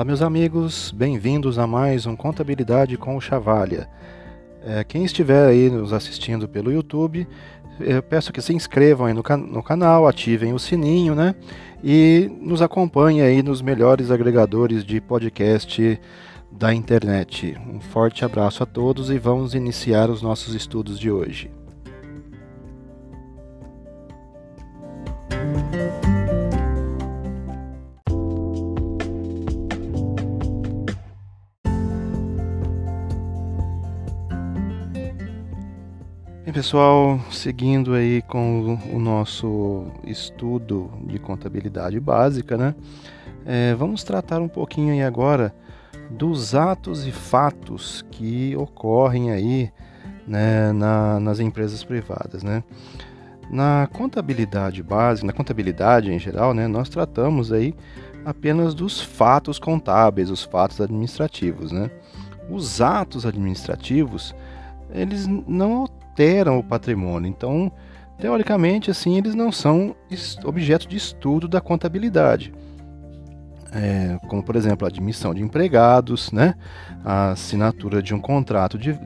Olá, meus amigos, bem-vindos a mais um Contabilidade com o Chavalha. É, quem estiver aí nos assistindo pelo YouTube, eu peço que se inscrevam aí no, can no canal, ativem o sininho, né? E nos acompanhem aí nos melhores agregadores de podcast da internet. Um forte abraço a todos e vamos iniciar os nossos estudos de hoje. Bem, pessoal, seguindo aí com o nosso estudo de contabilidade básica, né? É, vamos tratar um pouquinho aí agora dos atos e fatos que ocorrem aí né, na, nas empresas privadas, né? Na contabilidade básica, na contabilidade em geral, né, nós tratamos aí apenas dos fatos contábeis, os fatos administrativos, né? Os atos administrativos, eles não alteram o patrimônio. Então, teoricamente, assim, eles não são objeto de estudo da contabilidade. É, como, por exemplo, a admissão de empregados, né? a assinatura de um contrato de,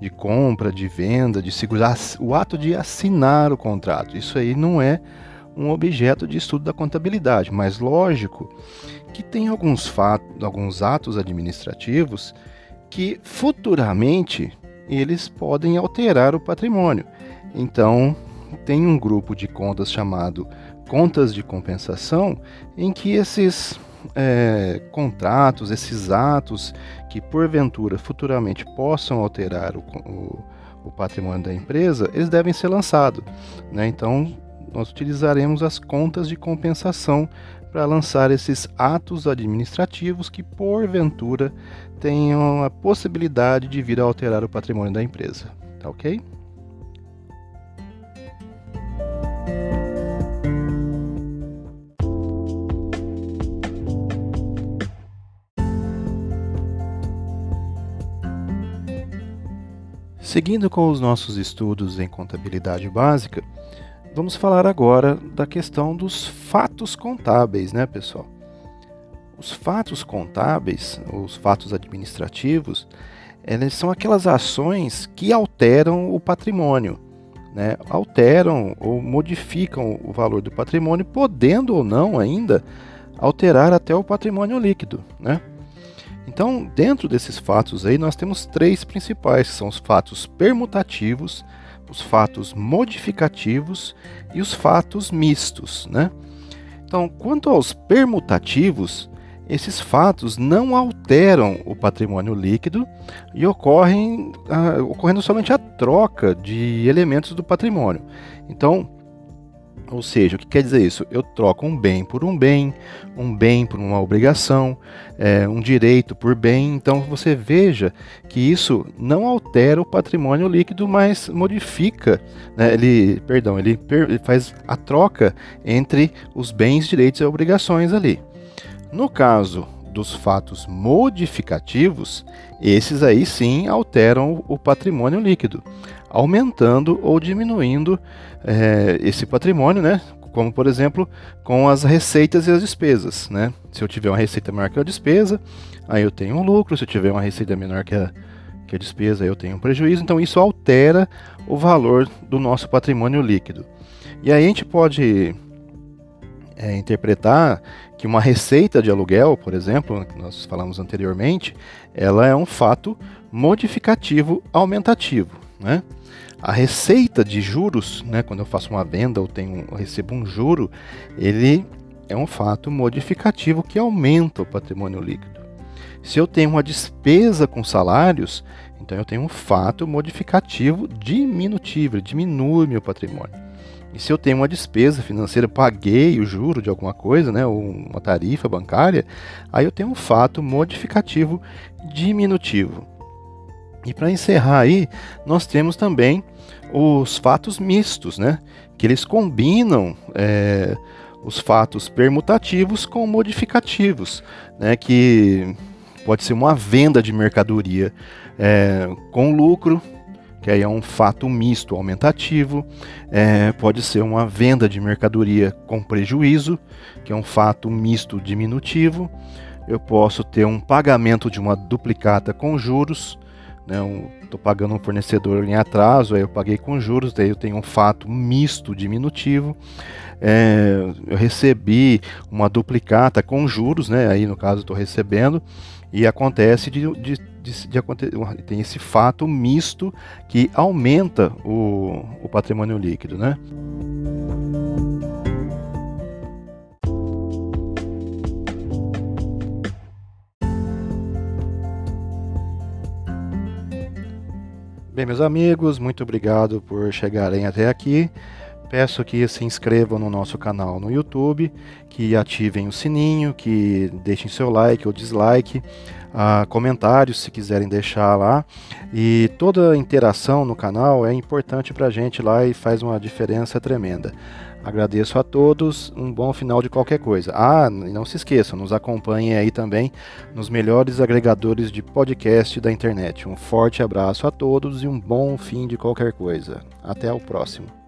de compra, de venda, de segurar, o ato de assinar o contrato. Isso aí não é um objeto de estudo da contabilidade, mas lógico que tem alguns, fatos, alguns atos administrativos que futuramente eles podem alterar o patrimônio. Então, tem um grupo de contas chamado contas de compensação, em que esses é, contratos, esses atos que porventura futuramente possam alterar o, o, o patrimônio da empresa, eles devem ser lançados. Né? Então, nós utilizaremos as contas de compensação para lançar esses atos administrativos que porventura tenham a possibilidade de vir a alterar o patrimônio da empresa. Tá ok? Seguindo com os nossos estudos em contabilidade básica, vamos falar agora da questão dos fatos contábeis, né, pessoal? Os fatos contábeis, os fatos administrativos, eles são aquelas ações que alteram o patrimônio, né? alteram ou modificam o valor do patrimônio, podendo ou não ainda alterar até o patrimônio líquido. Né? Então, dentro desses fatos aí, nós temos três principais, que são os fatos permutativos, os fatos modificativos e os fatos mistos. Né? Então, quanto aos permutativos, esses fatos não alteram o patrimônio líquido e ocorrem uh, ocorrendo somente a troca de elementos do patrimônio. Então, ou seja, o que quer dizer isso? Eu troco um bem por um bem, um bem por uma obrigação, é, um direito por bem. Então você veja que isso não altera o patrimônio líquido, mas modifica, né, ele, perdão, ele, ele faz a troca entre os bens, direitos e obrigações ali. No caso dos fatos modificativos, esses aí sim alteram o patrimônio líquido, aumentando ou diminuindo é, esse patrimônio, né? Como por exemplo, com as receitas e as despesas, né? Se eu tiver uma receita maior que a despesa, aí eu tenho um lucro. Se eu tiver uma receita menor que a, que a despesa, aí eu tenho um prejuízo. Então isso altera o valor do nosso patrimônio líquido. E aí a gente pode é, interpretar que uma receita de aluguel, por exemplo, que nós falamos anteriormente, ela é um fato modificativo aumentativo. Né? A receita de juros, né, quando eu faço uma venda ou tenho, recebo um juro, ele é um fato modificativo que aumenta o patrimônio líquido. Se eu tenho uma despesa com salários, então eu tenho um fato modificativo diminutivo, diminui meu patrimônio. E se eu tenho uma despesa financeira, paguei o juro de alguma coisa, né, ou uma tarifa bancária, aí eu tenho um fato modificativo diminutivo. E para encerrar aí, nós temos também os fatos mistos, né, que eles combinam é, os fatos permutativos com modificativos, né, que pode ser uma venda de mercadoria é, com lucro, que aí é um fato misto aumentativo, é, pode ser uma venda de mercadoria com prejuízo, que é um fato misto diminutivo, eu posso ter um pagamento de uma duplicata com juros, né, um, pagando um fornecedor em atraso, aí eu paguei com juros, daí eu tenho um fato misto diminutivo. É, eu recebi uma duplicata com juros, né, aí no caso estou recebendo, e acontece de, de, de, de, tem esse fato misto que aumenta o, o patrimônio líquido, né? Bem, meus amigos, muito obrigado por chegarem até aqui. Peço que se inscrevam no nosso canal no YouTube, que ativem o sininho, que deixem seu like ou dislike, comentários se quiserem deixar lá. E toda interação no canal é importante para a gente lá e faz uma diferença tremenda. Agradeço a todos, um bom final de qualquer coisa. Ah, não se esqueçam, nos acompanhem aí também nos melhores agregadores de podcast da internet. Um forte abraço a todos e um bom fim de qualquer coisa. Até o próximo.